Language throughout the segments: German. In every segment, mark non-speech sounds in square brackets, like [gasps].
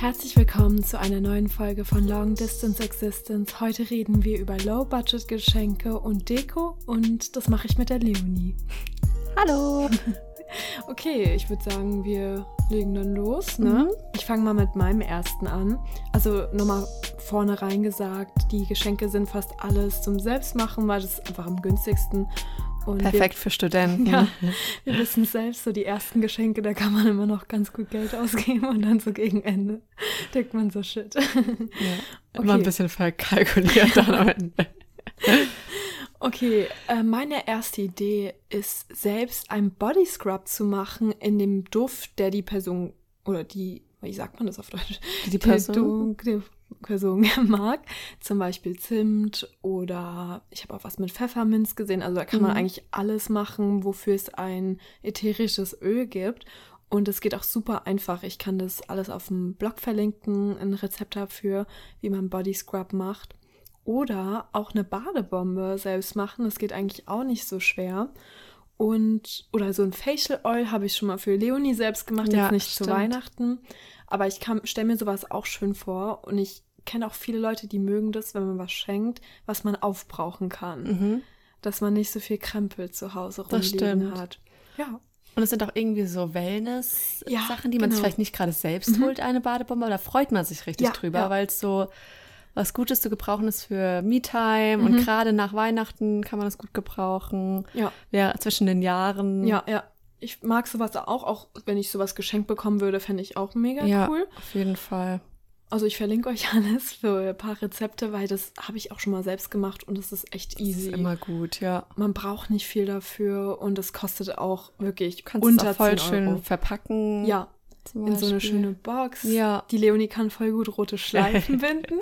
Herzlich willkommen zu einer neuen Folge von Long Distance Existence. Heute reden wir über Low-Budget-Geschenke und Deko und das mache ich mit der Leonie. Hallo! [laughs] Okay, ich würde sagen, wir legen dann los. Ne? Mhm. Ich fange mal mit meinem ersten an. Also nochmal vorne rein gesagt, die Geschenke sind fast alles zum Selbstmachen, weil das ist einfach am günstigsten. Und Perfekt für Studenten. Wir, [laughs] ja, wir wissen selbst, so die ersten Geschenke, da kann man immer noch ganz gut Geld ausgeben und dann so gegen Ende denkt man so shit. Ja. [laughs] Immer ein bisschen verkalkuliert dann am [laughs] Ende. Okay, äh, meine erste Idee ist, selbst ein Body Scrub zu machen in dem Duft, der die Person oder die, wie sagt man das auf Deutsch? Die Person? Die, die Person [laughs] mag. Zum Beispiel Zimt oder ich habe auch was mit Pfefferminz gesehen. Also da kann man Mhm. eigentlich alles machen, wofür es ein ätherisches Öl gibt. Und es geht auch super einfach. Ich kann das alles auf dem Blog verlinken, ein Rezept dafür, wie man Body Scrub macht. Oder auch eine Badebombe selbst machen. Das geht eigentlich auch nicht so schwer. Und, oder so ein Facial Oil habe ich schon mal für Leonie selbst gemacht, Ja, jetzt nicht zu stimmt. Weihnachten. Aber ich stelle mir sowas auch schön vor. Und ich kenne auch viele Leute, die mögen das, wenn man was schenkt, was man aufbrauchen kann. Mhm. Dass man nicht so viel Krempel zu Hause Das rumliegen stimmt. hat. Ja. Und es sind auch irgendwie so Wellness-Sachen, Ja, die man sich genau. vielleicht nicht gerade selbst Mhm. holt, eine Badebombe, aber da freut man sich richtig Ja, drüber, ja. weil es so was Gutes zu gebrauchen ist für Me-Time Mhm. und gerade nach Weihnachten kann man das gut gebrauchen. Ja. Ja, zwischen den Jahren. Ja, ja. Ich mag sowas auch, auch wenn ich sowas geschenkt bekommen würde, fände ich auch mega Ja, cool. auf jeden Fall. Also ich verlinke euch [laughs] alles für ein paar Rezepte, weil das habe ich auch schon mal selbst gemacht und das ist echt Das easy. ist immer gut, ja. Man braucht nicht viel dafür und es kostet auch wirklich Du kannst unter es voll 10 schön verpacken. Ja, in so eine schöne Box. Ja. Die Leonie kann voll gut rote Schleifen [laughs] binden.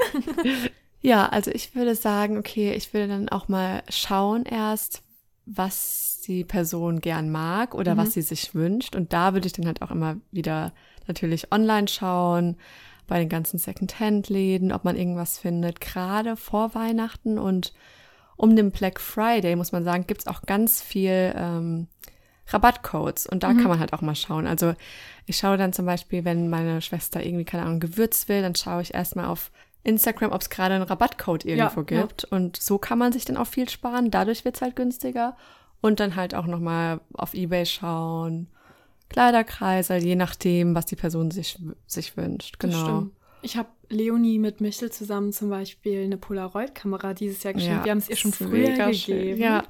Ja, also ich würde sagen, okay, ich will dann auch mal schauen erst, was die Person gern mag oder Mhm. was sie sich wünscht. Und da würde ich dann halt auch immer wieder natürlich online schauen, bei den ganzen Second-Hand-Läden, ob man irgendwas findet. Gerade vor Weihnachten und um den Black Friday, muss man sagen, gibt's auch ganz viel ähm, Rabattcodes. Und da Mhm. kann man halt auch mal schauen. Also ich schaue dann zum Beispiel, wenn meine Schwester irgendwie, keine Ahnung, Gewürz will, dann schaue ich erstmal auf Instagram, ob es gerade einen Rabattcode irgendwo Ja, ja. gibt. Und so kann man sich dann auch viel sparen. Dadurch wird's halt günstiger. Und dann halt auch nochmal auf Ebay schauen. Kleiderkreise, je nachdem, was die Person sich, sich wünscht. Genau. Ich habe Leonie mit Michel zusammen zum Beispiel eine Polaroid-Kamera dieses Jahr geschenkt. Ja, wir haben es ihr schon früher mega schön. gegeben. Ja.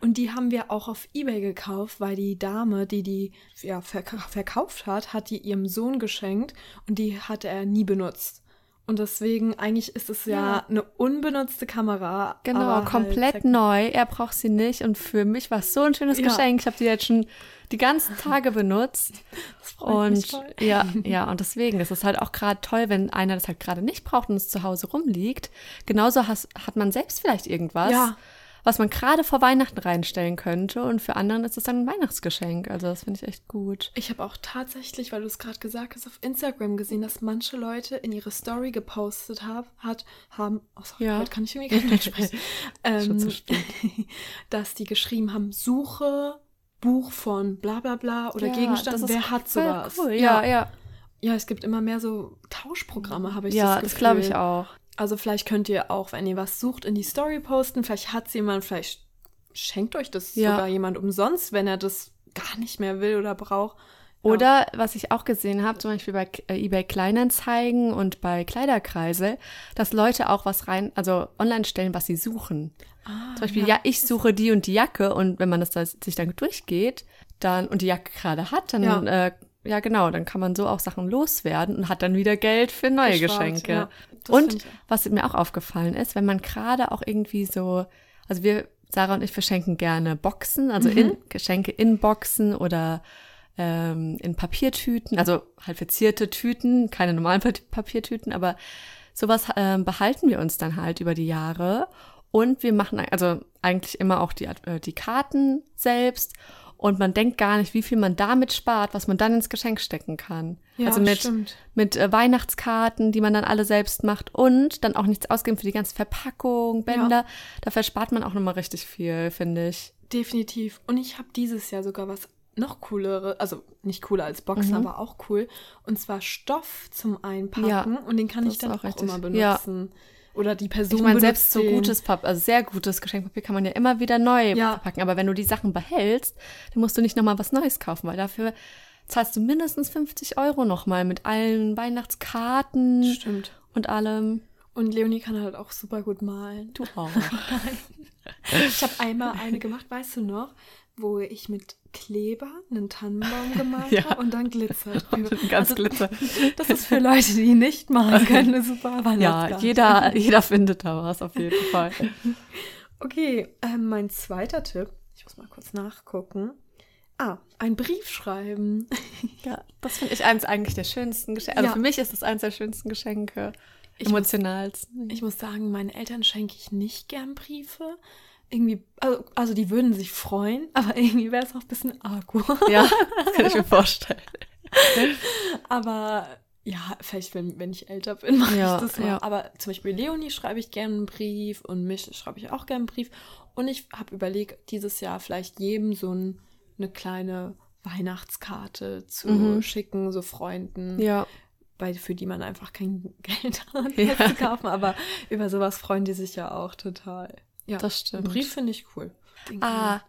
Und die haben wir auch auf Ebay gekauft, weil die Dame, die die ja, verk verkauft hat, hat die ihrem Sohn geschenkt und die hat er nie benutzt. Und deswegen, eigentlich ist es ja, Ja. eine unbenutzte Kamera. Genau, aber komplett halt neu. Er braucht sie nicht. Und für mich war es so ein schönes Ja. Geschenk. Ich habe die jetzt schon die ganzen Tage benutzt. Das freut mich Und voll. ja, [laughs] ja, und deswegen ist es halt auch gerade toll, wenn einer das halt gerade nicht braucht und es zu Hause rumliegt. Genauso has, hat man selbst vielleicht irgendwas, Ja. Was man gerade vor Weihnachten reinstellen könnte. Und für anderen ist es dann ein Weihnachtsgeschenk. Also das finde ich echt gut. Ich habe auch tatsächlich, weil du es gerade gesagt hast, auf Instagram gesehen, dass manche Leute in ihre Story gepostet hab, hat, haben, oh sorry, Ja. heute kann ich irgendwie gar nicht [laughs] sprechen, Schon zu ähm, spät. [laughs] dass die geschrieben haben, suche Buch von bla bla bla oder Ja, Gegenstand, das wer hat sowas? Cool. Ja, ja. Ja, es gibt immer mehr so Tauschprogramme, habe ich Ja, das das Gefühl. glaube ich auch. Also vielleicht könnt ihr auch, wenn ihr was sucht, in die Story posten. Vielleicht hat jemand, vielleicht schenkt euch das Ja. sogar jemand umsonst, wenn er das gar nicht mehr will oder braucht. Ja. Oder was ich auch gesehen habe, zum Beispiel bei äh, eBay Kleinanzeigen und bei Kleiderkreisel, dass Leute auch was rein, also online stellen, was sie suchen. Ah, Zum Beispiel, ja, ich suche die und die Jacke und wenn man das da, sich dann durchgeht, dann und die Jacke gerade hat, dann Ja. ja. Äh, ja genau, dann kann man so auch Sachen loswerden und hat dann wieder Geld für neue Gespart, Geschenke. ja. Und was mir auch aufgefallen ist, wenn man gerade auch irgendwie so, also wir, Sarah und ich verschenken gerne Boxen, also Mhm. in Geschenke in Boxen oder ähm, in Papiertüten, also halt verzierte Tüten, keine normalen Pa- Papiertüten, aber sowas ähm, behalten wir uns dann halt über die Jahre. Und wir machen also eigentlich immer auch die, äh, die Karten selbst. Und man denkt gar nicht, wie viel man damit spart, was man dann ins Geschenk stecken kann. Ja, also mit, stimmt. mit äh, Weihnachtskarten, die man dann alle selbst macht und dann auch nichts ausgeben für die ganze Verpackung, Bänder. Da verspart man auch nochmal richtig viel, finde ich. Definitiv. Und ich habe dieses Jahr sogar was noch coolere, also nicht cooler als Boxen, Mhm. aber auch cool. Und zwar Stoff zum Einpacken Ja, und den kann ich dann auch, auch immer Ja. Oder die Person Ich meine, selbst so gutes Papier, also sehr gutes Geschenkpapier kann man ja immer wieder neu Ja. verpacken. Aber wenn du die Sachen behältst, dann musst du nicht nochmal was Neues kaufen, weil dafür zahlst du mindestens 50 Euro nochmal mit allen Weihnachtskarten Stimmt. und allem. Und Leonie kann halt auch super gut malen. Du auch. [laughs] Ich habe einmal eine gemacht, weißt du noch, wo ich mit Kleber einen Tannenbaum [laughs] gemalt Ja. habe und dann Glitzer [laughs] drüber. Ganz Glitzer. [laughs] Das ist für Leute, die nicht malen können, eine super Ja, Weihnachtskarte. jeder, jeder findet da was auf jeden Fall. Okay, ähm, mein zweiter Tipp, ich muss mal kurz nachgucken. Ah, ein Brief schreiben. Ja, das finde ich eins eigentlich der schönsten Geschenke. Also Ja. für mich ist das eins der schönsten Geschenke. Ich muss- Emotionalsten. Ich muss sagen, meinen Eltern schenke ich nicht gern Briefe. Irgendwie, also, also die würden sich freuen, [laughs] aber irgendwie wäre es auch ein bisschen arg. Ja, das kann ich mir vorstellen. [laughs] Aber ja, vielleicht, wenn, wenn ich älter bin, [laughs] mache Ja, ich das mal. ja. Aber zum Beispiel Leonie schreibe ich gerne einen Brief und mich schreibe ich auch gerne einen Brief. Und ich habe überlegt, dieses Jahr vielleicht jedem so ein, eine kleine Weihnachtskarte zu Mhm. schicken, so Freunden, Ja, weil, für die man einfach kein Geld hat, Ja. zu kaufen. Aber über sowas freuen die sich ja auch total. Ja, das stimmt. einen Brief finde ich cool. Den Ah,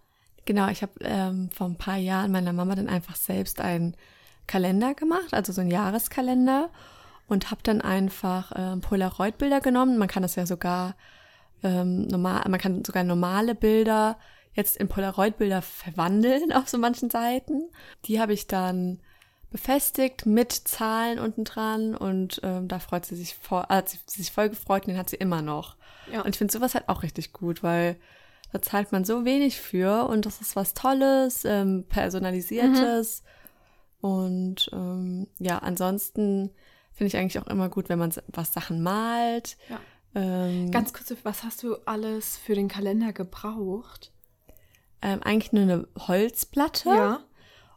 genau. Ich habe ähm, vor ein paar Jahren meiner Mama dann einfach selbst einen Kalender gemacht, also so einen Jahreskalender und habe dann einfach ähm, Polaroid-Bilder genommen. Man kann das ja sogar ähm, normal, man kann sogar normale Bilder jetzt in Polaroid-Bilder verwandeln [laughs] auf so manchen Seiten. Die habe ich dann befestigt mit Zahlen unten dran und ähm, da freut sie sich voll, hat sie sich voll gefreut und den hat sie immer noch. Ja. Und ich finde sowas halt auch richtig gut, weil da zahlt man so wenig für und das ist was Tolles, ähm, personalisiertes. Und ähm, ja, ansonsten finde ich eigentlich auch immer gut, wenn man was Sachen malt. Ja. Ähm, Ganz kurz, was hast du alles für den Kalender gebraucht? ähm, eigentlich nur eine Holzplatte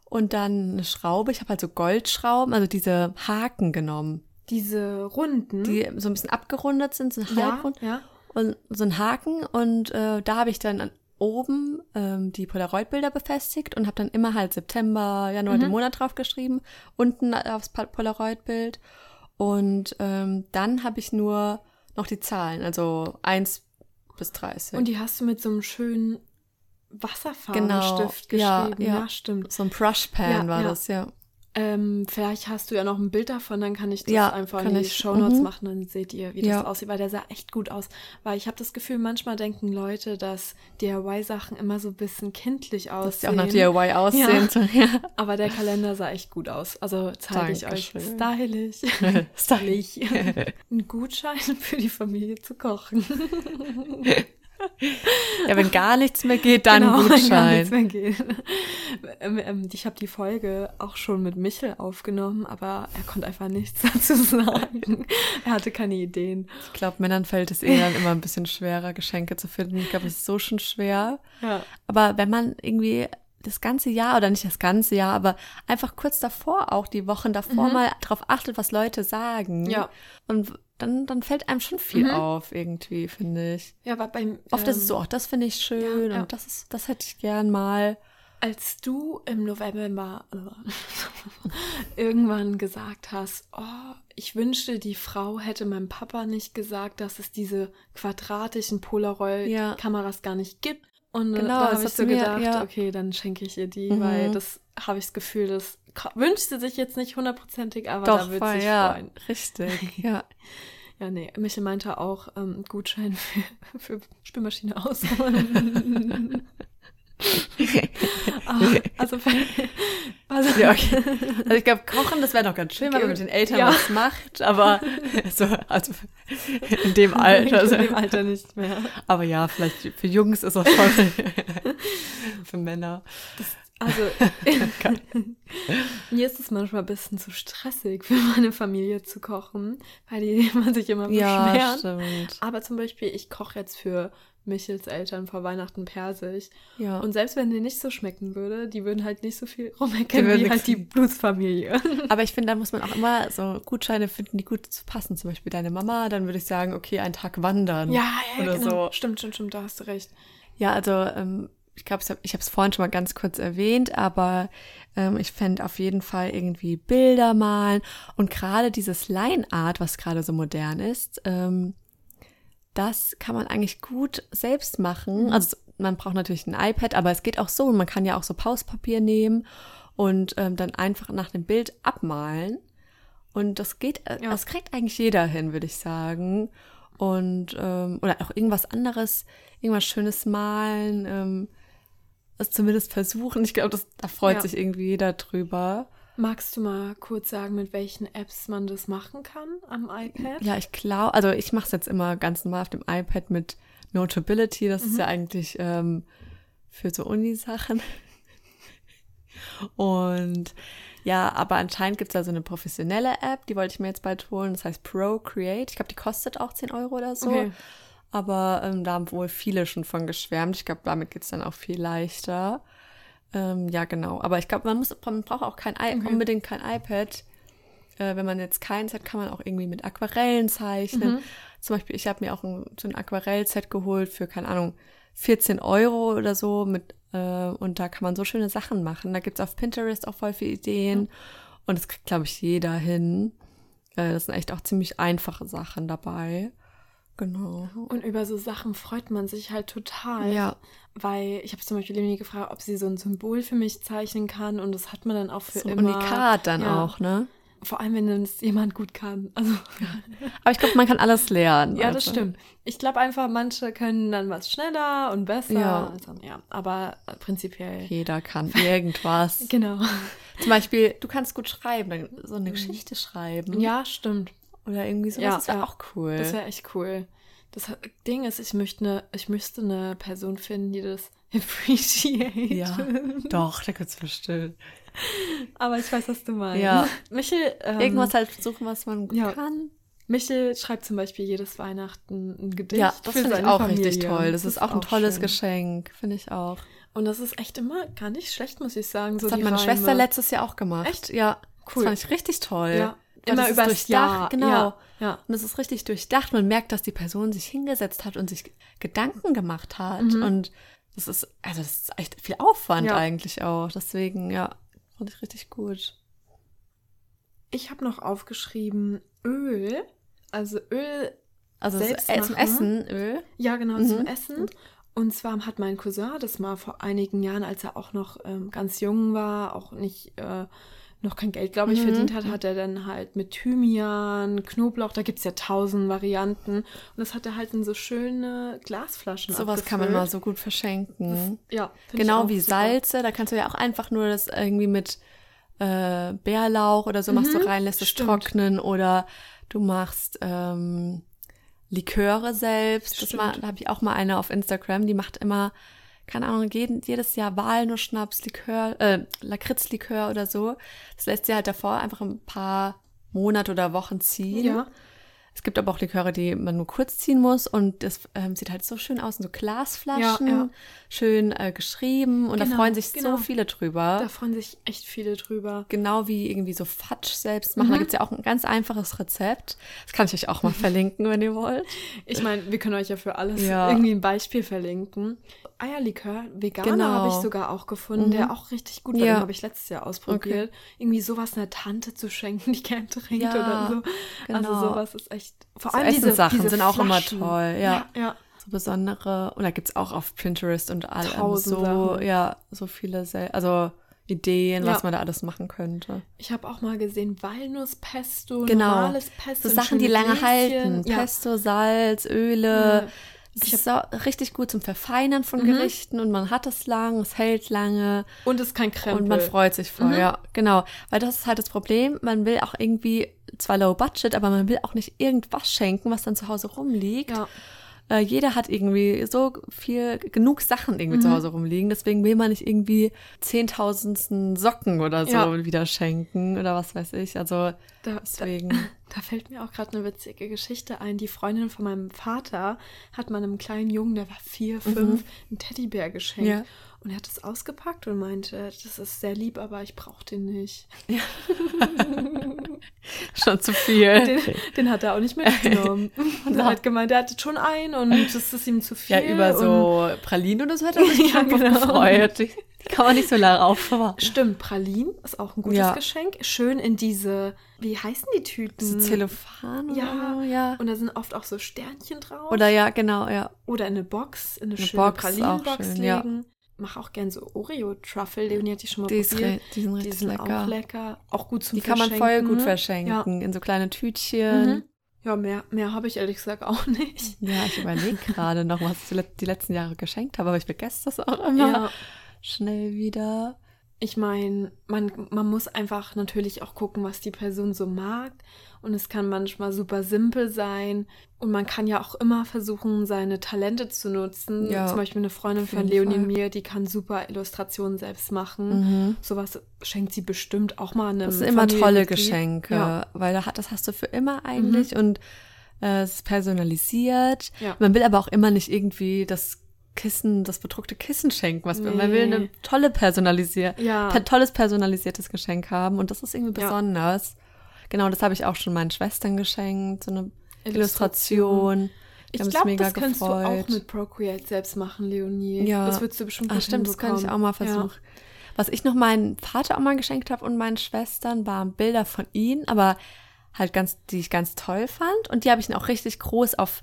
und dann eine Schraube. Ich habe halt so Goldschrauben, also diese Haken genommen, Diese Runden. die so ein bisschen abgerundet sind, so Hm? ja, halbrund. ja. Und so ein Haken und äh, da habe ich dann an, oben ähm, die Polaroid-Bilder befestigt und habe dann immer halt September, Januar, den Monat drauf geschrieben, unten aufs Polaroid-Bild und ähm, dann habe ich nur noch die Zahlen, also 1 bis 30. Und die hast du mit so einem schönen Wasserfarbenstift Genau, ja, geschrieben. ja. Ja, stimmt. so ein Brushpan Ja, war ja. das, ja. Ähm, vielleicht hast du ja noch ein Bild davon, dann kann ich das Ja, einfach in die ich. Shownotes Mhm. machen, dann seht ihr, wie Ja. das aussieht, weil der sah echt gut aus. Weil ich habe das Gefühl, manchmal denken Leute, dass DIY-Sachen immer so ein bisschen kindlich Dass die aussehen. auch nach DIY aussehen. Ja. [laughs] Aber der Kalender sah echt gut aus. Also zeige ich euch [laughs] stylisch. Stylisch. [laughs] Ein Gutschein für die Familie zu kochen. Ja, wenn gar nichts mehr geht, dann Genau, wenn gar nichts Gutschein. mehr geht. Ähm, ähm, ich habe die Folge auch schon mit Michel aufgenommen, aber er konnte einfach nichts [laughs] dazu sagen. er hatte keine Ideen. Ich glaube, Männern fällt es eh dann immer ein bisschen schwerer, Geschenke zu finden. Ich glaube, es ist so schon schwer. Ja. Aber wenn man irgendwie das ganze Jahr oder nicht das ganze Jahr, aber einfach kurz davor auch die Wochen davor mal drauf achtet, was Leute sagen. Mhm. Ja. Und dann, dann fällt einem schon viel Mhm. auf, irgendwie, finde ich. Ja, aber beim Oft ist es ähm, so, ach, das finde ich schön ja, ja. und das ist, das hätte ich gern mal. Als du im November [laughs] irgendwann gesagt hast, oh, ich wünschte, die Frau hätte meinem Papa nicht gesagt, dass es diese quadratischen Polaroid-Kameras gar nicht gibt. Und äh, Genau, da habe ich hast so du mir- gedacht, ja. okay, dann schenke ich ihr die, Mhm. weil das habe ich das Gefühl, das ka- wünscht sie sich jetzt nicht hundertprozentig, aber da Doch, wird voll, sich ja, freuen. richtig, [laughs] ja. Ja, nee, Michel meinte auch ähm, Gutschein für, [laughs] für Spülmaschine ausholen. [laughs] Ah, also, also Ja, okay. Also ich glaube, kochen, das wäre noch ganz schön, wenn man mit den Eltern Ja. was macht, aber so, also in dem Alter. Also, in dem Alter nicht mehr. aber ja, vielleicht für Jungs ist das schon für Männer. Also, [laughs] [laughs] mir ist es manchmal ein bisschen zu stressig, für meine Familie zu kochen, weil die [laughs] immer sich immer Ja, beschweren. stimmt. Aber zum Beispiel, ich koche jetzt für Michels Eltern vor Weihnachten Persisch. Ja. Und selbst wenn dir nicht so schmecken würde, die würden halt nicht so viel rumerkennen würden wie halt die Blutsfamilie. Aber ich finde, da muss man auch immer so Gutscheine finden, die gut zu passen. Zum Beispiel deine Mama, dann würde ich sagen, okay, einen Tag wandern. Ja, ja, Oder genau. so. Stimmt, stimmt, stimmt, da hast du recht. Ja, also ähm, ich glaube, ich habe es vorhin schon mal ganz kurz erwähnt, aber ähm, ich fände auf jeden Fall irgendwie Bilder malen und gerade dieses Line Art, was gerade so modern ist, ähm, das kann man eigentlich gut selbst machen. Mhm. Also man braucht natürlich ein iPad, aber es geht auch so. Man kann ja auch so Pauspapier nehmen und ähm, dann einfach nach dem Bild abmalen. Und das geht, äh, ja. das kriegt eigentlich jeder hin, würde ich sagen. Und ähm, oder auch irgendwas anderes, irgendwas Schönes malen, ähm, es zumindest versuchen. Ich glaube, da freut ja. sich irgendwie jeder drüber. Magst du mal kurz sagen, mit welchen Apps man das machen kann am iPad? Ja, ich glaube, also ich mache es jetzt immer ganz normal auf dem iPad mit Notability. Das mhm. ist ja eigentlich ähm, für so Uni-Sachen. Und ja, aber anscheinend gibt es da so eine professionelle App, die wollte ich mir jetzt bald holen. Das heißt Procreate. Ich glaube, die kostet auch 10 Euro oder so. Okay. Aber ähm, da haben wohl viele schon von geschwärmt. Ich glaube, damit geht es dann auch viel leichter. Ähm, ja, genau. Aber ich glaube, man muss, man braucht auch kein okay. unbedingt kein iPad. Äh, wenn man jetzt keins hat, kann man auch irgendwie mit Aquarellen zeichnen. Mhm. Zum Beispiel, ich habe mir auch ein, so ein Aquarellset geholt für, keine Ahnung, 14 Euro oder so mit, äh, und da kann man so schöne Sachen machen. Da gibt es auf Pinterest auch voll viele Ideen. Mhm. Und das kriegt, glaube ich, jeder hin. Äh, das sind echt auch ziemlich einfache Sachen dabei. Genau. Und über so Sachen freut man sich halt total. Ja. Weil ich habe zum Beispiel Leonie gefragt, ob sie so ein Symbol für mich zeichnen kann und das hat man dann auch für so immer. Unikat dann ja. auch, ne? Vor allem, wenn es jemand gut kann. Also. Aber ich glaube, man kann alles lernen. ja, das stimmt. Ich glaube einfach, manche können dann was schneller und besser. Ja. Also, ja. Aber prinzipiell. Jeder kann irgendwas. [laughs] genau. Zum Beispiel, du kannst gut schreiben, so eine. Geschichte schreiben. Ja, stimmt. Oder irgendwie sowas. Ja, das wäre ja. auch cool. Das wäre echt cool. Das Ding ist, ich möchte eine, ich müsste eine Person finden, die das [laughs] appreciate. Ja, doch, da kannst du bestimmt. Aber ich weiß, was du meinst. Ja. Michel, ähm, Irgendwas halt suchen, was man ja. kann. Michel schreibt zum Beispiel jedes Weihnachten ein Gedicht. Ja, das finde ich auch Familie. richtig toll. Das, das ist, auch ein tolles schön. Geschenk, finde ich auch. Und das ist echt immer gar nicht schlecht, muss ich sagen. Das so hat meine Reime. Schwester letztes Jahr auch gemacht. Echt? Ja. Cool. Das fand ich richtig toll. Ja. Immer über das Jahr. Genau. Ja, ja. Und es ist richtig durchdacht. Man merkt, dass die Person sich hingesetzt hat und sich Gedanken gemacht hat. Mhm. Und das ist, also das ist echt viel Aufwand ja. eigentlich auch. Deswegen, ja, fand ich richtig gut. Ich habe noch aufgeschrieben Öl. Also Öl. Also selbst so, äh, zum Essen Öl? Ja, genau, mhm. zum Essen. Und zwar hat mein Cousin das mal vor einigen Jahren, als er auch noch ähm, ganz jung war, auch nicht äh, noch kein Geld, glaube ich, mhm. verdient hat, hat er dann halt mit Thymian, Knoblauch, da gibt es ja tausend Varianten. Und das hat er halt in so schöne Glasflaschen Sowas kann man mal so gut verschenken. Das, ja. Genau wie super. Salze, da kannst du ja auch einfach nur das irgendwie mit äh, Bärlauch oder so mhm. machst du rein, lässt es trocknen oder du machst ähm, Liköre selbst. Das mal, da habe ich auch mal eine auf Instagram, die macht immer keine Ahnung, jeden, jedes Jahr Walnussschnaps, Likör, äh, Lakritzlikör oder so. Das lässt sie halt davor einfach ein paar Monate oder Wochen ziehen. Ja. Es gibt aber auch Liköre, die man nur kurz ziehen muss und das ähm, sieht halt so schön aus, in so Glasflaschen, ja, ja. schön äh, geschrieben und genau, da freuen sich genau. so viele drüber. Da freuen sich echt viele drüber. Genau wie irgendwie so Fatsch selbst machen. Mhm. Da gibt es ja auch ein ganz einfaches Rezept. Das kann ich euch auch mal [laughs] verlinken, wenn ihr wollt. Ich meine, wir können euch ja für alles ja. irgendwie ein Beispiel verlinken. Eierlikör, Veganer genau. habe ich sogar auch gefunden, mhm. der auch richtig gut war. Ja. Den habe ich letztes Jahr ausprobiert. Okay. Irgendwie sowas einer Tante zu schenken, die gerne trinkt oder so. Also genau. Also sowas ist echt. Vor so allem diese Sachen diese sind auch Flaschen. immer toll. Ja. ja, ja. So besondere. Und da gibt es auch auf Pinterest und all so, Sachen. ja, so viele, also Ideen, ja. was man da alles machen könnte. Ich habe auch mal gesehen Walnusspesto, genau. normales Pesto. So Sachen, die lange halten. Pesto, Salz, Öle. Es ist so richtig gut zum Verfeinern von mhm. Gerichten und man hat es lang, es hält lange. Und es ist kein Krempel. Und man freut sich voll, mhm. ja, genau. Weil das ist halt das Problem, man will auch irgendwie, zwar low budget, aber man will auch nicht irgendwas schenken, was dann zu Hause rumliegt. Ja. Äh, jeder hat irgendwie so viel, genug Sachen irgendwie mhm. zu Hause rumliegen. Deswegen will man nicht irgendwie zehntausendsten Socken oder so ja. wieder schenken oder was weiß ich. Also da, deswegen. Da, Da fällt mir auch gerade eine witzige Geschichte ein. Die Freundin von meinem Vater hat meinem kleinen Jungen, der war vier, fünf, mhm. einen Teddybär geschenkt. Ja. Und er hat es ausgepackt und meinte, das ist sehr lieb, aber ich brauche den nicht. Ja. [laughs] schon zu viel. Den, den, hat er auch nicht mitgenommen. [laughs] und er hat gemeint, er hatte schon einen und das ist ihm zu viel. Ja, über so Pralinen oder so hat er [laughs] sich ja, genau. gefreut. Die, [laughs] kann man nicht so lange aufbewahren. Stimmt, Pralinen ist auch ein gutes ja. Geschenk. Schön in diese, wie heißen die Tüten? So Zellophan ja, ja. Und da sind oft auch so Sternchen drauf. Oder ja, genau, ja. Oder in eine Box, in eine, eine schöne Pralinenbox legen. Ja mache auch gern so Oreo-Truffle. Leonie hat die schon mal die probiert. die sind richtig die sind lecker. auch lecker. Auch gut zum Die kann man voll gut ne? verschenken. Ja. In so kleine Tütchen. Mhm. Ja, mehr, mehr habe ich ehrlich gesagt auch nicht. Ja, ich überlege [laughs] gerade noch, was ich die letzten Jahre geschenkt habe, aber ich vergesse das auch immer ja. Schnell wieder. Ich meine, man, man muss einfach natürlich auch gucken, was die Person so mag. Und es kann manchmal super simpel sein. Und man kann ja auch immer versuchen, seine Talente zu nutzen. Ja, Zum Beispiel eine Freundin von Leonie Fall. mir, die kann super Illustrationen selbst machen. Mhm. Sowas schenkt sie bestimmt auch mal einem Das sind immer tolle Geschenke, ja. weil das hast du für immer eigentlich. Mhm. Und äh, es ist personalisiert. Ja. Man will aber auch immer nicht irgendwie das Kissen, das bedruckte Kissen schenken. Was nee. Man will eine tolle personalisiert, ja. tolles personalisiertes Geschenk haben und das ist irgendwie besonders. Ja. Genau, das habe ich auch schon meinen Schwestern geschenkt, so eine Illustration. Ich glaube, das kannst gefreut. du auch mit Procreate selbst machen, Leonie. Ja. Das würdest du bestimmt gut Ach, stimmt, das kann ich auch mal versuchen. Ja. Was ich noch meinem Vater auch mal geschenkt habe und meinen Schwestern, waren Bilder von ihnen, aber halt ganz, die ich ganz toll fand. Und die habe ich dann auch richtig groß auf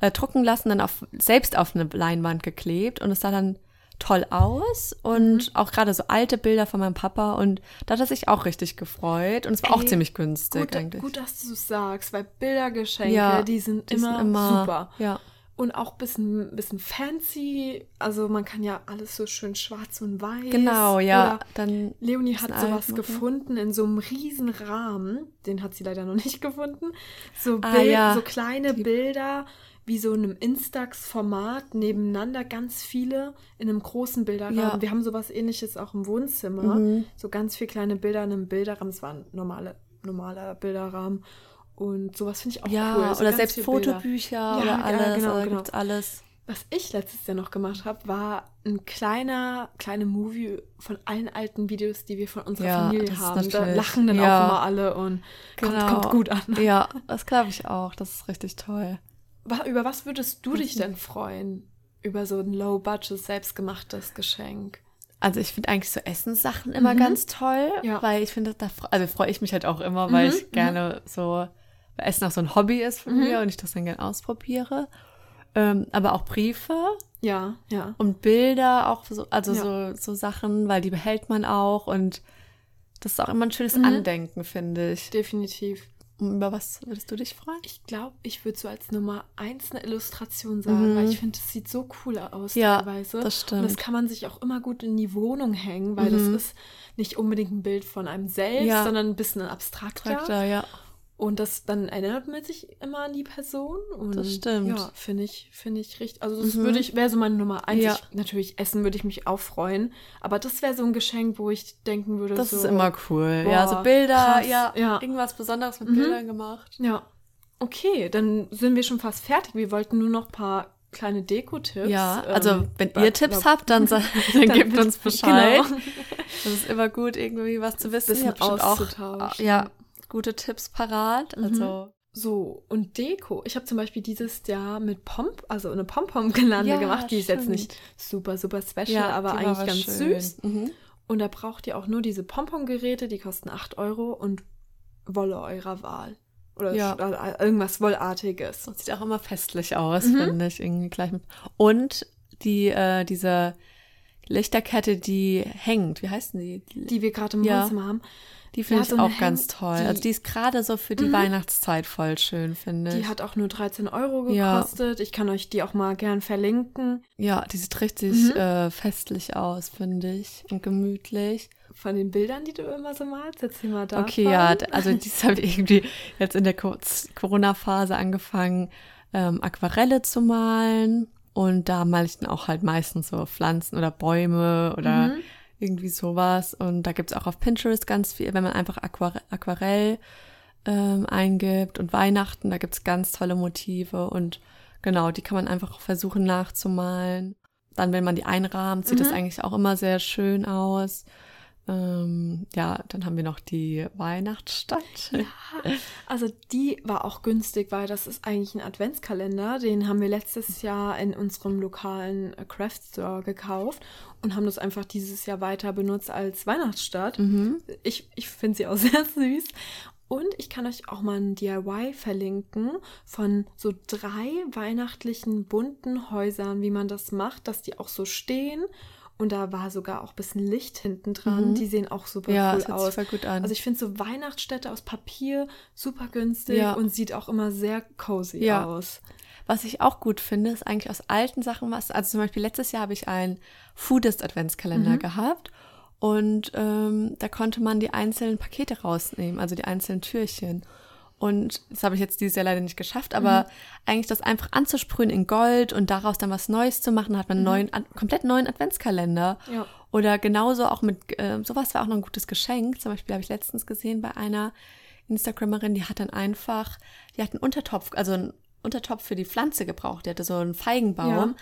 äh, drucken lassen, dann auf, selbst auf eine Leinwand geklebt und es sah dann toll aus und mhm. auch gerade so alte Bilder von meinem Papa und da hat er sich auch richtig gefreut und es war Ey, auch ziemlich günstig gut, eigentlich. Gut, dass du es sagst, weil Bildergeschenke, ja, die sind, die immer, sind immer super. Ja. Und auch ein bisschen, bisschen fancy. Also man kann ja alles so schön schwarz und weiß. Genau, ja. Oder dann Leonie hat sowas gefunden in so einem riesen Rahmen. Den hat sie leider noch nicht [laughs] gefunden. So, ah, Bild, ja. so kleine die Bilder wie so einem Instax-Format nebeneinander ganz viele in einem großen Bilderrahmen. Ja. Wir haben sowas ähnliches auch im Wohnzimmer. Mhm. So ganz viele kleine Bilder in einem Bilderrahmen. Es war ein normale, normaler Bilderrahmen. Und sowas finde ich auch ja, cool. Ja, oder selbst Fotobücher ja, oder alles. Ja, genau, genau. alles. Was ich letztes Jahr noch gemacht habe, war ein kleiner, kleine Movie von allen alten Videos, die wir von unserer ja, Familie haben. Da lachen dann ja. auch immer alle und kommt, genau. kommt gut an. Ja, das glaube ich auch. Das ist richtig toll. Über was würdest du dich denn freuen? Über so ein low-budget, selbstgemachtes Geschenk? Also ich finde eigentlich so Essenssachen immer mhm. ganz toll, ja. weil ich finde, da also freue ich mich halt auch immer, weil mhm. ich gerne mhm. so, weil Essen auch so ein Hobby ist von mhm. mir und ich das dann gerne ausprobiere. Ähm, aber auch Briefe. Ja, ja. Und Bilder auch so, also ja. so, so Sachen, weil die behält man auch und das ist auch immer ein schönes mhm. Andenken, finde ich. Definitiv. Über was würdest du dich freuen? Ich glaube, ich würde so als Nummer eins eine Illustration sagen, mhm. weil ich finde, es sieht so cool aus ja, teilweise. Das stimmt. Und das kann man sich auch immer gut in die Wohnung hängen, weil mhm. das ist nicht unbedingt ein Bild von einem selbst, ja. sondern ein bisschen abstrakter. abstrakter ja. Und das dann erinnert man sich immer an die Person. Und das stimmt. Ja, finde ich, finde ich richtig. Also das mhm. würde ich, wäre so meine Nummer eins. Ja. Ich, natürlich essen würde ich mich auch freuen. Aber das wäre so ein Geschenk, wo ich denken würde. Das so, ist immer cool. Boah, ja, so Bilder, ja, ja, irgendwas Besonderes mit mhm. Bildern gemacht. Ja. Okay, dann sind wir schon fast fertig. Wir wollten nur noch ein paar kleine Deko-Tipps. Ja, also ähm, wenn ihr Tipps habt, dann, [laughs] [laughs] dann, dann gebt uns [laughs] Bescheid. Genau. Das ist immer gut, irgendwie was zu wissen. Bisschen auszutauschen. Auch, ja, gute Tipps parat. Mhm. Also so, und Deko. Ich habe zum Beispiel dieses Jahr mit Pomp, also eine Pom-Pom-Gelande ja, gemacht. Die ist jetzt nicht super, super special, ja, aber eigentlich ganz schön. süß. Mhm. Und da braucht ihr auch nur diese Pom-Pom-Geräte, die kosten 8 Euro und Wolle eurer Wahl. Oder ja. irgendwas Wollartiges. Das sieht auch immer festlich aus, mhm. finde ich. Irgendwie gleich. Und die, äh, diese Lichterkette, die hängt. Wie heißen die? Die wir gerade im. Wohnzimmer haben. Die finde ich so auch ganz toll. Die, also die ist gerade so für die mhm. Weihnachtszeit voll schön, finde ich. Die hat auch nur 13 Euro gekostet. Ja. Ich kann euch die auch mal gern verlinken. Ja, die sieht richtig mhm. äh, festlich aus, finde ich. Und gemütlich. Von den Bildern, die du immer so malst, erzähl mal davon. Okay, ja, also dies habe ich irgendwie jetzt in der Corona-Phase angefangen, ähm, Aquarelle zu malen. Und da male ich dann auch halt meistens so Pflanzen oder Bäume oder mhm irgendwie sowas. Und da gibt es auch auf Pinterest ganz viel, wenn man einfach Aquare Aquarell ähm, eingibt und Weihnachten, da gibt's ganz tolle Motive und genau, die kann man einfach versuchen nachzumalen. Dann, wenn man die einrahmt, sieht Mhm. das eigentlich auch immer sehr schön aus. Ähm, ja, dann haben wir noch die Weihnachtsstadt. Also die war auch günstig, weil das ist eigentlich ein Adventskalender. Den haben wir letztes Jahr in unserem lokalen äh, Craft Store gekauft und haben das einfach dieses Jahr weiter benutzt als Weihnachtsstadt. Mhm. Ich, ich finde sie auch [laughs] sehr süß. Und ich kann euch auch mal ein DIY verlinken von so drei weihnachtlichen bunten Häusern, wie man das macht, dass die auch so stehen. Und da war sogar auch ein bisschen Licht hinten dran. Mhm. Die sehen auch super Ja, cool aus. voll gut an. Also ich finde so Weihnachtsstädte aus Papier super günstig Ja. und sieht auch immer sehr cozy Ja. aus. Was ich auch gut finde, ist eigentlich aus alten Sachen was. Also zum Beispiel letztes Jahr habe ich einen Foodist Adventskalender Mhm. gehabt und ähm, da konnte man die einzelnen Pakete rausnehmen, also die einzelnen Türchen. Und das habe ich jetzt dieses Jahr leider nicht geschafft, aber Mhm. eigentlich das einfach anzusprühen in Gold und daraus dann was Neues zu machen, hat man einen neuen, an, komplett neuen Adventskalender. Mhm. Ja. Oder genauso auch mit, äh, sowas war auch noch ein gutes Geschenk. Zum Beispiel habe ich letztens gesehen bei einer Instagrammerin, die hat dann einfach, die hat einen Untertopf, also einen Untertopf für die Pflanze gebraucht. Die hatte so einen Feigenbaum, Ja.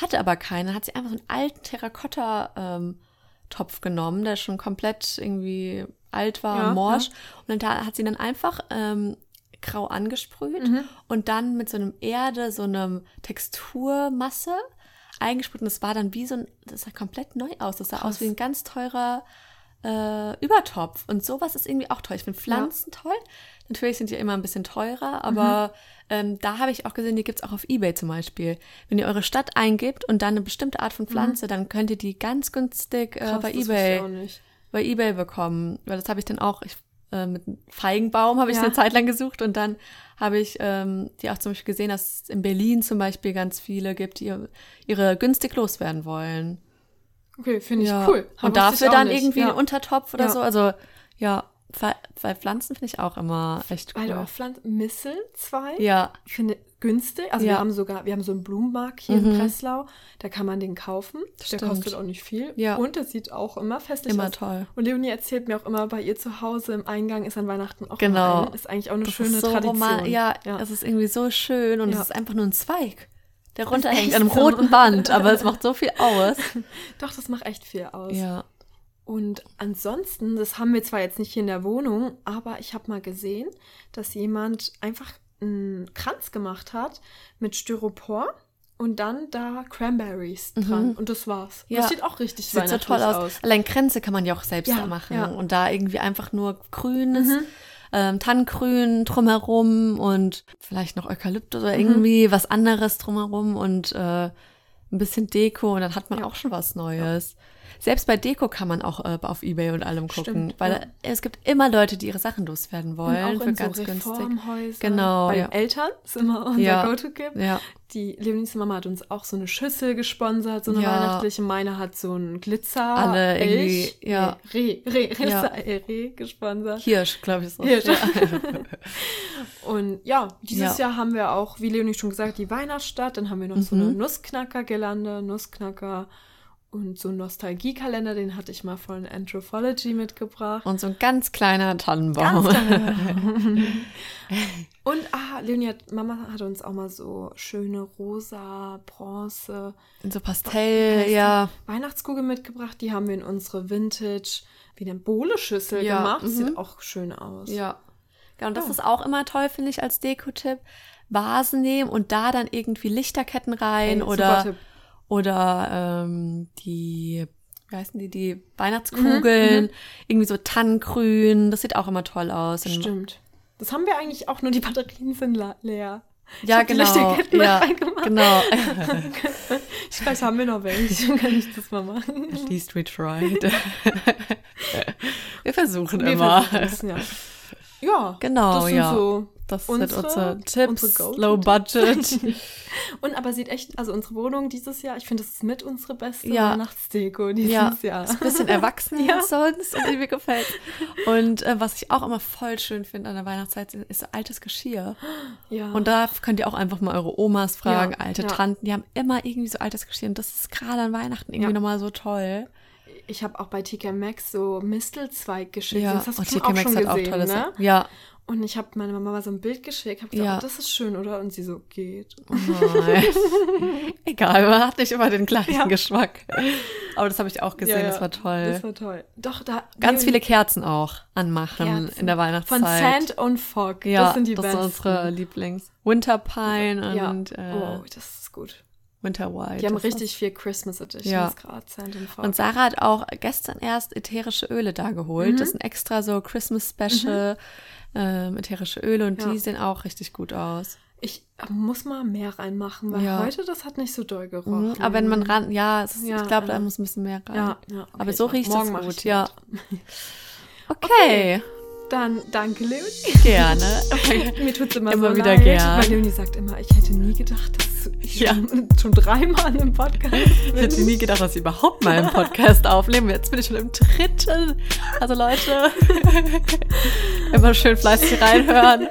hatte aber keinen. Hat sie einfach so einen alten Terrakotta-Topf genommen, der schon komplett irgendwie alt war, Ja, morsch. Und dann da hat sie dann einfach ähm, grau angesprüht Mhm. und dann mit so einem Erde, so einem Texturmasse eingesprüht. Und das war dann wie so ein, das sah komplett neu aus. Das sah Krass. aus wie ein ganz teurer äh, Übertopf. Und sowas ist irgendwie auch toll. Ich finde Pflanzen toll. Natürlich sind die immer ein bisschen teurer, aber ähm, da habe ich auch gesehen, die gibt's auch auf Ebay zum Beispiel. Wenn ihr eure Stadt eingibt und dann eine bestimmte Art von Pflanze, dann könnt ihr die ganz günstig äh, Krass, bei Ebay ich auch nicht. Bei eBay bekommen, weil das habe ich dann auch ich, äh, mit einem Feigenbaum habe ich Ja. eine Zeit lang gesucht und dann habe ich ähm, die auch zum Beispiel gesehen, dass es in Berlin zum Beispiel ganz viele gibt, die ihr- ihre günstig loswerden wollen. Okay, finde ich ja. cool. Und dafür dann nicht. irgendwie ja. einen Untertopf oder Ja. so. Also ja, weil, weil Pflanzen finde ich auch immer echt Weil cool. du auch Pflanzen, Misselzweig, Ja, ich finde günstig. Also Ja. wir haben sogar, wir haben so einen Blumenmarkt hier in Mhm. Breslau, da kann man den kaufen. Der Stimmt. kostet auch nicht viel. Ja. Und das sieht auch immer festlich immer aus. toll. Und Leonie erzählt mir auch immer, bei ihr zu Hause im Eingang ist an Weihnachten auch Genau. ein, ist eigentlich auch eine Das schöne so Tradition. roman- ja, ja. es ist irgendwie so schön und Ja. es ist einfach nur ein Zweig, der runterhängt an einem roten Band, [laughs] aber es macht so viel aus. [laughs] Doch, das macht echt viel aus. Ja. Und ansonsten, das haben wir zwar jetzt nicht hier in der Wohnung, aber ich habe mal gesehen, dass jemand einfach einen Kranz gemacht hat mit Styropor und dann da Cranberries dran. Und das war's. Mhm. Ja. Das sieht auch richtig Sieht so toll aus. Allein Kränze kann man ja auch selbst Ja, da machen. ja. Mhm. Und da irgendwie einfach nur grünes, ähm, Tannengrün drumherum und vielleicht noch Eukalyptus Mhm. oder irgendwie was anderes drumherum und äh, ein bisschen Deko und dann hat man Ja. auch schon was Neues. Selbst bei Deko kann man auch äh, auf Ebay und allem gucken, Stimmt, weil ja. es gibt immer Leute, die ihre Sachen loswerden Und wollen auch für in so ganz günstig. Genau, Bei ja. den Eltern ist immer [laughs] unser Ja. Go-To-Gift. Ja, Die Leonis Mama hat uns auch so eine Schüssel gesponsert, so eine Ja. weihnachtliche. Meine hat so ein Glitzer. Alle irgendwie, Elch, ja. Nee, Reh, Reh, Reh, Ja. Reh gesponsert. Hirsch, glaube ich. Ist das. Hirsch. Ja. [laughs] Und ja, dieses Ja. Jahr haben wir auch, wie Leonie schon gesagt, die Weihnachtsstadt. Dann haben wir noch so Mhm. eine Nussknacker-Girlande, Nussknacker und so einen Nostalgiekalender, den hatte ich mal von Anthropology mitgebracht. Und so ein ganz kleiner Tannenbaum. Ganz klein. [laughs] Und ah, Leonie hat, Mama hat uns auch mal so schöne rosa, bronze In so Pastell, ja. Weihnachtskugel mitgebracht. Die haben wir in unsere Vintage, wie eine Bohle-Schüssel Ja, gemacht. mhm. Sieht auch schön aus. Ja. Ja, und das Ja. ist auch immer toll, finde ich, als Deko-Tipp. Vasen nehmen und da dann irgendwie Lichterketten rein Ey, super oder. Oder ähm, die, wie heißen die, die Weihnachtskugeln, irgendwie so Tannengrün, das sieht auch immer toll aus. Stimmt. Das haben wir eigentlich auch, nur die Batterien sind leer. Ja, genau. Ja, genau. [laughs] Vielleicht haben wir noch welche, [laughs] kann ich das mal machen. At least we tried. wir versuchen Wir immer. versuchen's, ja. Ja, Genau, das sind ja. so Das unsere- sind unsere Tipps, unsere low budget. [laughs] Und aber sieht echt, also unsere Wohnung dieses Jahr, ich finde, das ist mit unsere beste Ja. Weihnachtsdeko dieses Ja, Jahr. ist ein bisschen erwachsener [laughs] Ja. als sonst und mir gefällt. Und äh, was ich auch immer voll schön finde an der Weihnachtszeit, ist so altes Geschirr. [gasps] Ja. Und da könnt ihr auch einfach mal eure Omas fragen, Ja, alte. Tanten, die haben immer irgendwie so altes Geschirr. Und das ist gerade an Weihnachten irgendwie Ja. nochmal so toll. Ich habe auch bei TK Maxx so Mistelzweig geschickt. Ja, das hast du und TK auch Maxx schon hat auch gesehen, tolle ne? Sachen. Ja. Und ich habe meiner Mama mal so ein Bild geschickt, habe gesagt, Ja. oh, das ist schön, oder? Und sie so, geht. Oh nein. [laughs] Egal, man hat nicht immer den gleichen Ja. Geschmack. Aber das habe ich auch gesehen, Ja, das war toll. Das war toll. Doch, da. Ganz viele Kerzen auch anmachen Kerzen. in der Von Weihnachtszeit. Sand und Fog. ja, das sind die das besten. sind unsere Lieblings. Winter Pine ja. und äh, oh, das ist gut. Winter White. Die haben richtig viel Christmas Editions Ja. gerade, und Sarah hat auch gestern erst ätherische Öle da geholt. Mhm. Das sind extra so Christmas Special ähm, ätherische Öle und Ja. die sehen auch richtig gut aus. ich muss mal mehr reinmachen, weil Ja. heute das hat nicht so doll gerochen. Mhm. Aber wenn man ran, ja, ist, Ja, ich glaube, da muss ein bisschen mehr rein. Ja, ja. okay, Aber so riecht es gut, ja. mit. [laughs] Okay, Dann danke, Leonie. gerne. Mir tut's immer, Immer so wieder leid, gern. weil Leonie sagt immer, ich hätte nie gedacht, dass ich Ja. schon, schon dreimal im Podcast Ich bin. hätte nie gedacht, dass ich überhaupt mal einen Podcast aufnehme. Jetzt bin ich schon im dritten. Also Leute, [laughs] immer schön fleißig reinhören.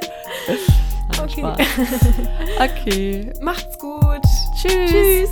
Okay. Spaß. Okay. [laughs] Macht's gut. Tschüss. Tschüss.